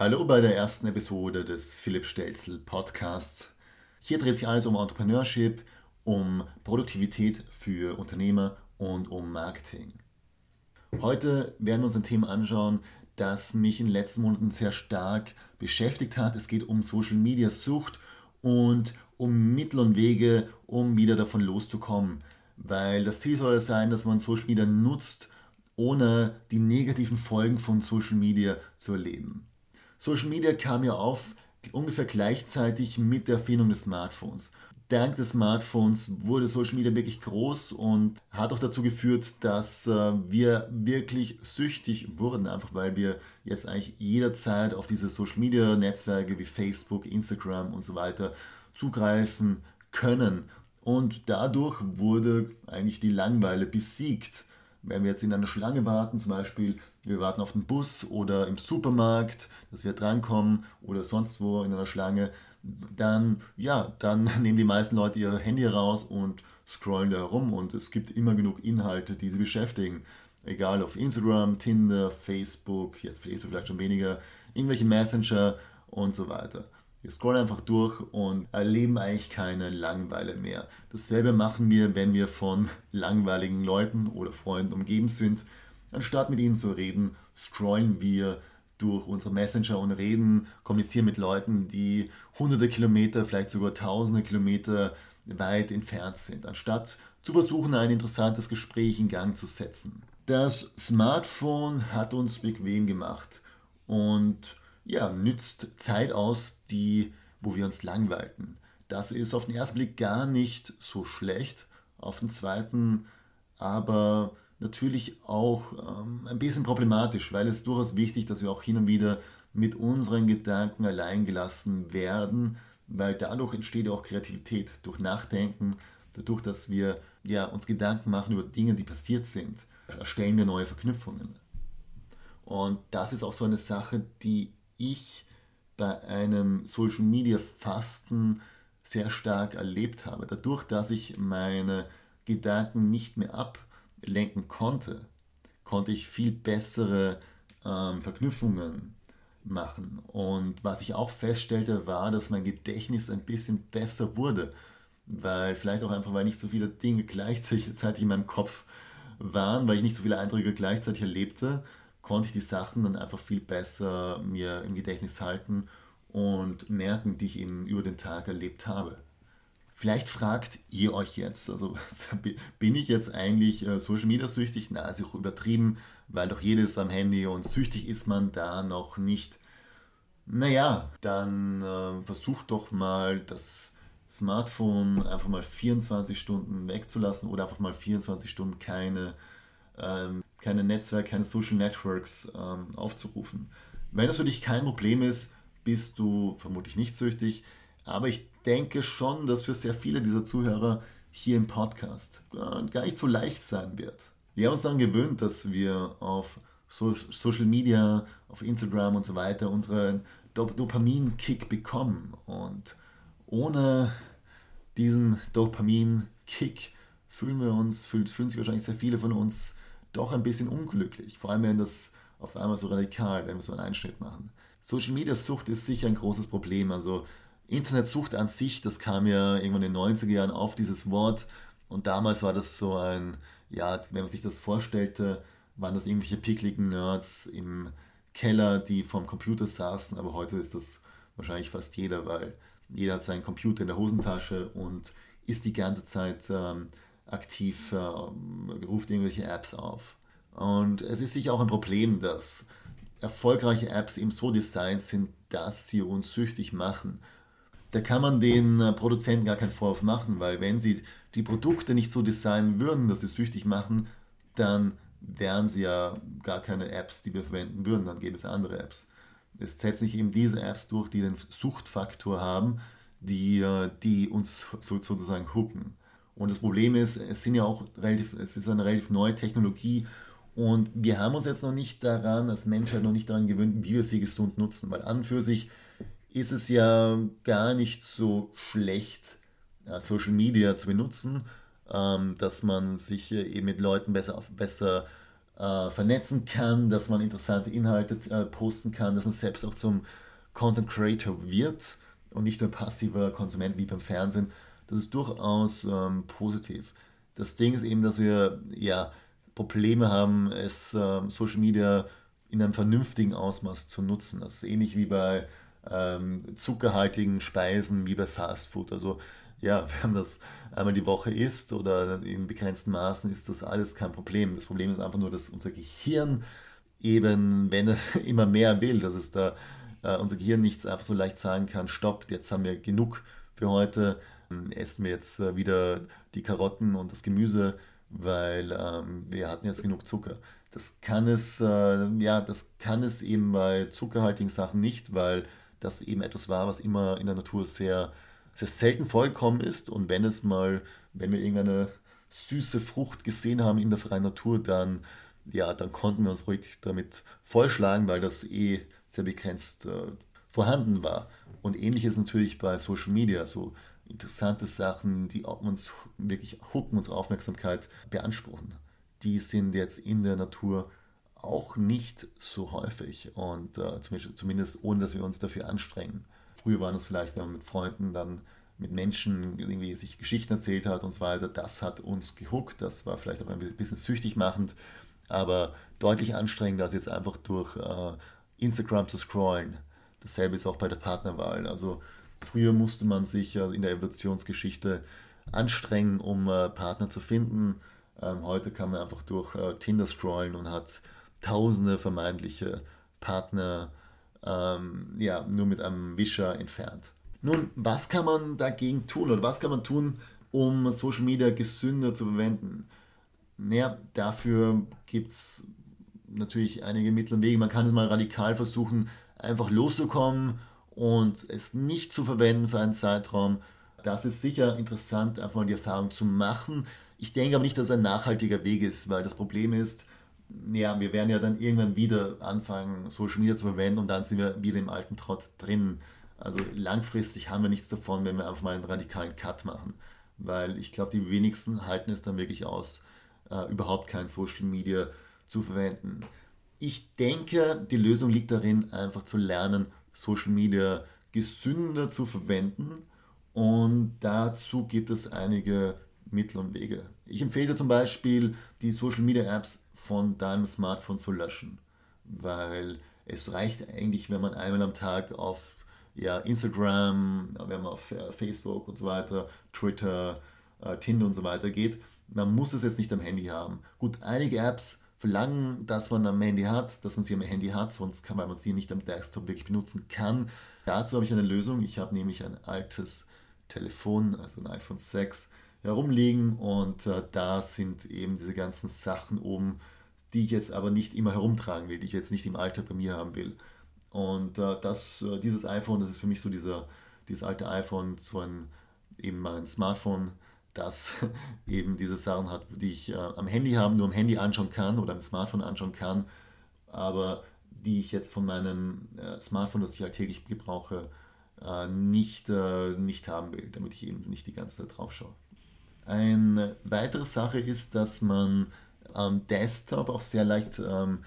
Hallo bei der ersten Episode des Philipp Stelzel Podcasts. Hier dreht sich alles um Entrepreneurship, um Produktivität für Unternehmer und um Marketing. Heute werden wir uns ein Thema anschauen, das mich in den letzten Monaten sehr stark beschäftigt hat. Es geht um Social Media Sucht und um Mittel und Wege, um wieder davon loszukommen. Weil das Ziel soll es sein, dass man Social Media nutzt, ohne die negativen Folgen von Social Media zu erleben. Social Media kam ja auf ungefähr gleichzeitig mit der Erfindung des Smartphones. Dank des Smartphones wurde Social Media wirklich groß und hat auch dazu geführt, dass äh, wir wirklich süchtig wurden, einfach weil wir jetzt eigentlich jederzeit auf diese Social Media Netzwerke wie Facebook, Instagram und so weiter zugreifen können. Und dadurch wurde eigentlich die Langeweile besiegt. Wenn wir jetzt in einer Schlange warten, zum Beispiel, wir warten auf den Bus oder im Supermarkt, dass wir drankommen oder sonst wo in einer Schlange, dann, ja, dann nehmen die meisten Leute ihr Handy raus und scrollen da herum und es gibt immer genug Inhalte, die sie beschäftigen. Egal auf Instagram, Tinder, Facebook, jetzt Facebook vielleicht schon weniger, irgendwelche Messenger und so weiter. Wir scrollen einfach durch und erleben eigentlich keine Langeweile mehr. Dasselbe machen wir, wenn wir von langweiligen Leuten oder Freunden umgeben sind. Anstatt mit ihnen zu reden, scrollen wir durch unsere Messenger und reden, kommunizieren mit Leuten, die hunderte Kilometer, vielleicht sogar tausende Kilometer weit entfernt sind, anstatt zu versuchen, ein interessantes Gespräch in Gang zu setzen. Das Smartphone hat uns bequem gemacht und ja, nützt Zeit aus, die, wo wir uns langweilten. Das ist auf den ersten Blick gar nicht so schlecht, auf den zweiten aber natürlich auch ähm, ein bisschen problematisch, weil es durchaus wichtig, dass wir auch hin und wieder mit unseren Gedanken allein gelassen werden, weil dadurch entsteht auch Kreativität durch Nachdenken, dadurch, dass wir ja, uns Gedanken machen über Dinge, die passiert sind, erstellen wir neue Verknüpfungen. Und das ist auch so eine Sache, die ich bei einem Social Media Fasten sehr stark erlebt habe. Dadurch, dass ich meine Gedanken nicht mehr ablenken konnte, konnte ich viel bessere ähm, Verknüpfungen machen. Und was ich auch feststellte, war, dass mein Gedächtnis ein bisschen besser wurde, weil vielleicht auch einfach, weil nicht so viele Dinge gleichzeitig in meinem Kopf waren, weil ich nicht so viele Eindrücke gleichzeitig erlebte, konnte ich die Sachen dann einfach viel besser mir im Gedächtnis halten und merken, die ich eben über den Tag erlebt habe. Vielleicht fragt ihr euch jetzt, also bin ich jetzt eigentlich äh, Social Media süchtig? Na, ist auch übertrieben, weil doch jedes am Handy und süchtig ist man da noch nicht. Naja, dann äh, versucht doch mal das Smartphone einfach mal 24 Stunden wegzulassen oder einfach mal 24 Stunden keine ähm, keine Netzwerke, keine Social Networks ähm, aufzurufen. Wenn das für dich kein Problem ist, bist du vermutlich nicht süchtig. Aber ich denke schon, dass für sehr viele dieser Zuhörer hier im Podcast äh, gar nicht so leicht sein wird. Wir haben uns daran gewöhnt, dass wir auf so Social Media, auf Instagram und so weiter unseren Dop Dopamin-Kick bekommen. Und ohne diesen Dopamin-Kick fühlen wir uns, fühlen, fühlen sich wahrscheinlich sehr viele von uns doch ein bisschen unglücklich. Vor allem, wenn das auf einmal so radikal, wenn wir so einen Einschnitt machen. Social Media Sucht ist sicher ein großes Problem. Also Internetsucht an sich, das kam ja irgendwann in den 90er Jahren auf dieses Wort. Und damals war das so ein, ja, wenn man sich das vorstellte, waren das irgendwelche pickligen Nerds im Keller, die vorm Computer saßen. Aber heute ist das wahrscheinlich fast jeder, weil jeder hat seinen Computer in der Hosentasche und ist die ganze Zeit ähm, aktiv, äh, ruft irgendwelche Apps auf. Und es ist sicher auch ein Problem, dass erfolgreiche Apps eben so designt sind, dass sie uns süchtig machen. Da kann man den äh, Produzenten gar keinen Vorwurf machen, weil wenn sie die Produkte nicht so designen würden, dass sie süchtig machen, dann wären sie ja gar keine Apps, die wir verwenden würden, dann gäbe es andere Apps. Es setzen sich eben diese Apps durch, die den Suchtfaktor haben, die, äh, die uns sozusagen hooken. Und das Problem ist, es sind ja auch relativ, es ist eine relativ neue Technologie und wir haben uns jetzt noch nicht daran, als Menschheit noch nicht daran gewöhnt, wie wir sie gesund nutzen, weil an und für sich ist es ja gar nicht so schlecht, Social Media zu benutzen, ähm, dass man sich eben mit Leuten besser, besser äh, vernetzen kann, dass man interessante Inhalte äh, posten kann, dass man selbst auch zum Content Creator wird und nicht nur passiver Konsument wie beim Fernsehen. Das ist durchaus ähm, positiv. Das Ding ist eben, dass wir ja Probleme haben, es ähm, Social Media in einem vernünftigen Ausmaß zu nutzen. Das ist ähnlich wie bei ähm, zuckerhaltigen Speisen, wie bei Fast Food. Also ja, wenn man das einmal die Woche isst oder in begrenzten Maßen, ist das alles kein Problem. Das Problem ist einfach nur, dass unser Gehirn eben, wenn es immer mehr will, dass es da äh, unser Gehirn nicht einfach so leicht sagen kann, stopp, jetzt haben wir genug für heute, essen wir jetzt äh, wieder die Karotten und das Gemüse, weil ähm, wir hatten jetzt genug Zucker. Das kann es, äh, ja, das kann es eben bei zuckerhaltigen Sachen nicht, weil das eben etwas war, was immer in der Natur sehr sehr selten vorgekommen ist. Und wenn es mal, wenn wir irgendeine süße Frucht gesehen haben in der freien Natur, dann, ja, dann konnten wir uns ruhig damit vollschlagen, weil das eh sehr begrenzt äh, vorhanden war. Und ähnlich ist natürlich bei Social Media, so interessante Sachen, die uns wirklich hooken, unsere Aufmerksamkeit beanspruchen. Die sind jetzt in der Natur auch nicht so häufig und äh, zumindest ohne, dass wir uns dafür anstrengen. Früher waren es vielleicht, wenn man mit Freunden dann mit Menschen irgendwie sich Geschichten erzählt hat und so weiter. Das hat uns gehuckt. Das war vielleicht auch ein bisschen süchtig machend, aber deutlich anstrengender als jetzt einfach durch äh, Instagram zu scrollen. Dasselbe ist auch bei der Partnerwahl. Also früher musste man sich in der Evolutionsgeschichte anstrengen, um äh, Partner zu finden. Ähm, heute kann man einfach durch äh, Tinder scrollen und hat tausende vermeintliche Partner ähm, ja, nur mit einem Wischer entfernt. Nun, was kann man dagegen tun oder was kann man tun, um Social Media gesünder zu verwenden? Naja, dafür gibt es natürlich einige Mittel und Wege. Man kann es mal radikal versuchen, einfach loszukommen und es nicht zu verwenden für einen Zeitraum. Das ist sicher interessant, einfach mal die Erfahrung zu machen. Ich denke aber nicht, dass es ein nachhaltiger Weg ist, weil das Problem ist, ja, wir werden ja dann irgendwann wieder anfangen, Social Media zu verwenden und dann sind wir wieder im alten Trott drin. Also langfristig haben wir nichts davon, wenn wir einfach mal einen radikalen Cut machen. Weil ich glaube, die wenigsten halten es dann wirklich aus, äh, überhaupt kein Social Media zu verwenden. Ich denke, die Lösung liegt darin, einfach zu lernen, Social Media gesünder zu verwenden. Und dazu gibt es einige Mittel und Wege. Ich empfehle zum Beispiel, die Social Media Apps von deinem Smartphone zu löschen, weil es reicht eigentlich, wenn man einmal am Tag auf ja, Instagram, wenn man auf Facebook und so weiter, Twitter, äh, Tinder und so weiter geht. Man muss es jetzt nicht am Handy haben. Gut, einige Apps verlangen, dass man am Handy hat, dass man sie am Handy hat, sonst kann man sie nicht am Desktop wirklich benutzen kann. Dazu habe ich eine Lösung. Ich habe nämlich ein altes Telefon, also ein iPhone 6, herumliegen und äh, da sind eben diese ganzen Sachen oben, die ich jetzt aber nicht immer herumtragen will, die ich jetzt nicht im Alltag bei mir haben will. Und äh, das, äh, dieses iPhone, das ist für mich so dieser, dieses alte iPhone, so ein eben mein Smartphone, das eben diese Sachen hat, die ich äh, am Handy habe, nur am Handy anschauen kann oder am Smartphone anschauen kann, aber die ich jetzt von meinem äh, Smartphone, das ich alltäglich gebrauche, äh, nicht, äh, nicht haben will, damit ich eben nicht die ganze Zeit drauf schaue. Eine weitere Sache ist, dass man am Desktop auch sehr leicht ähm,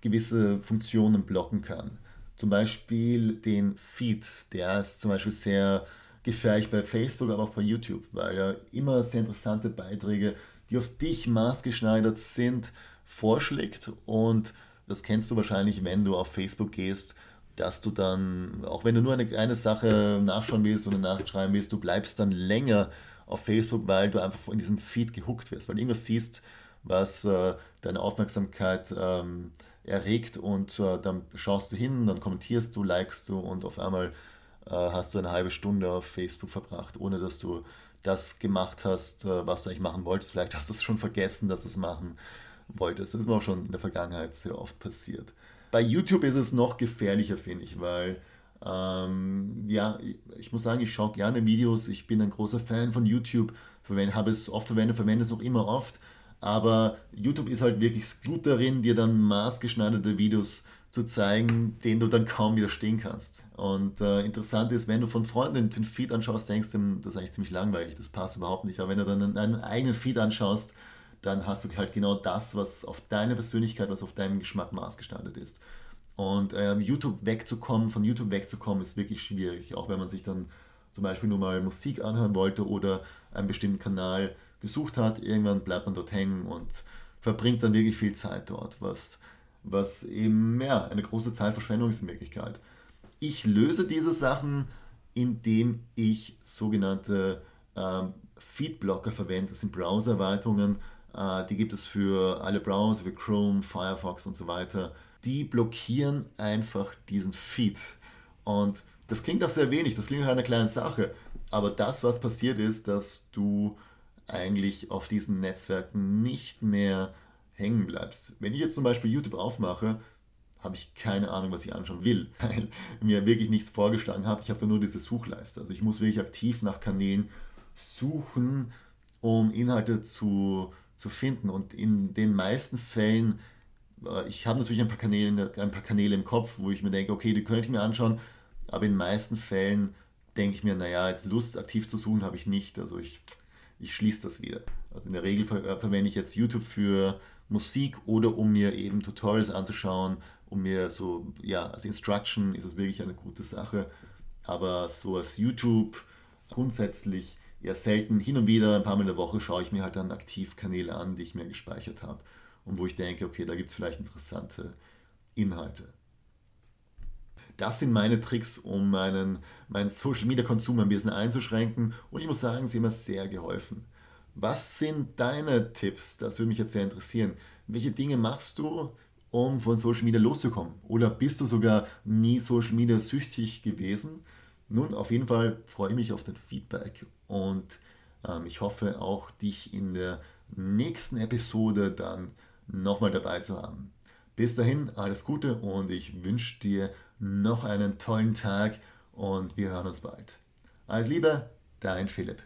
gewisse Funktionen blocken kann. Zum Beispiel den Feed, der ist zum Beispiel sehr gefährlich bei Facebook, aber auch bei YouTube, weil er immer sehr interessante Beiträge, die auf dich maßgeschneidert sind, vorschlägt. Und das kennst du wahrscheinlich, wenn du auf Facebook gehst, dass du dann, auch wenn du nur eine, eine Sache nachschauen willst oder nachschreiben willst, du bleibst dann länger auf Facebook, weil du einfach in diesem Feed gehuckt wirst, weil du irgendwas siehst, was äh, deine Aufmerksamkeit ähm, erregt und äh, dann schaust du hin, dann kommentierst du, likest du und auf einmal hast du eine halbe Stunde auf Facebook verbracht, ohne dass du das gemacht hast, äh, was du eigentlich machen wolltest. Vielleicht hast du es schon vergessen, dass du es machen wolltest. Das ist mir auch schon in der Vergangenheit sehr oft passiert. Bei YouTube ist es noch gefährlicher, finde ich, weil ähm, ja, ich muss sagen, ich schaue gerne Videos. Ich bin ein großer Fan von YouTube, habe es oft verwendet, verwende es noch immer oft. Aber YouTube ist halt wirklich gut darin, dir dann maßgeschneiderte Videos zu zeigen, denen du dann kaum widerstehen kannst. Und äh, interessant ist, wenn du von Freunden den Feed anschaust, denkst du, das ist eigentlich ziemlich langweilig, das passt überhaupt nicht. Aber wenn du dann einen eigenen Feed anschaust, dann hast du halt genau das, was auf deine Persönlichkeit, was auf deinem Geschmack maßgestattet ist. Und ähm, YouTube wegzukommen, von YouTube wegzukommen, ist wirklich schwierig. Auch wenn man sich dann zum Beispiel nur mal Musik anhören wollte oder einen bestimmten Kanal gesucht hat, irgendwann bleibt man dort hängen und verbringt dann wirklich viel Zeit dort, was, was eben ja, eine große Zeitverschwendung ist in Wirklichkeit. Ich löse diese Sachen, indem ich sogenannte ähm, Feedblocker verwende. Das sind Browser-Erweiterungen, äh, die gibt es für alle Browser wie Chrome, Firefox und so weiter. Die blockieren einfach diesen Feed. Und das klingt auch sehr wenig, das klingt nach einer kleinen Sache. Aber das, was passiert ist, dass du eigentlich auf diesen Netzwerken nicht mehr hängen bleibst. Wenn ich jetzt zum Beispiel YouTube aufmache, habe ich keine Ahnung, was ich anschauen will, weil mir wirklich nichts vorgeschlagen habe. Ich habe da nur diese Suchleiste. Also ich muss wirklich aktiv nach Kanälen suchen, um Inhalte zu, zu finden. Und in den meisten Fällen, äh, ich habe natürlich ein paar, Kanäle, ein paar Kanäle im Kopf, wo ich mir denke, okay, die könnte ich mir anschauen, aber in den meisten Fällen denke ich mir, naja, jetzt Lust aktiv zu suchen habe ich nicht. Also ich, ich schließe das wieder. Also in der Regel äh, verwende ich jetzt YouTube für Musik oder um mir eben Tutorials anzuschauen, um mir so, ja, als Instruction ist es wirklich eine gute Sache. Aber so als YouTube grundsätzlich eher selten. Hin und wieder, ein paar Mal in der Woche, schaue ich mir halt dann aktiv Kanäle an, die ich mir gespeichert habe und wo ich denke, okay, da gibt es vielleicht interessante Inhalte. Das sind meine Tricks, um meinen, meinen Social Media Konsum ein bisschen einzuschränken und ich muss sagen, sie haben mir sehr geholfen. Was sind deine Tipps? Das würde mich jetzt sehr interessieren. Welche Dinge machst du, um von Social Media loszukommen? Oder bist du sogar nie Social Media süchtig gewesen? Nun, auf jeden Fall freue ich mich auf den Feedback und ähm, ich hoffe auch, dich in der nächsten Episode dann nochmal dabei zu haben. Bis dahin, alles Gute und ich wünsche dir noch einen tollen Tag und wir hören uns bald. Alles Liebe, dein Philipp.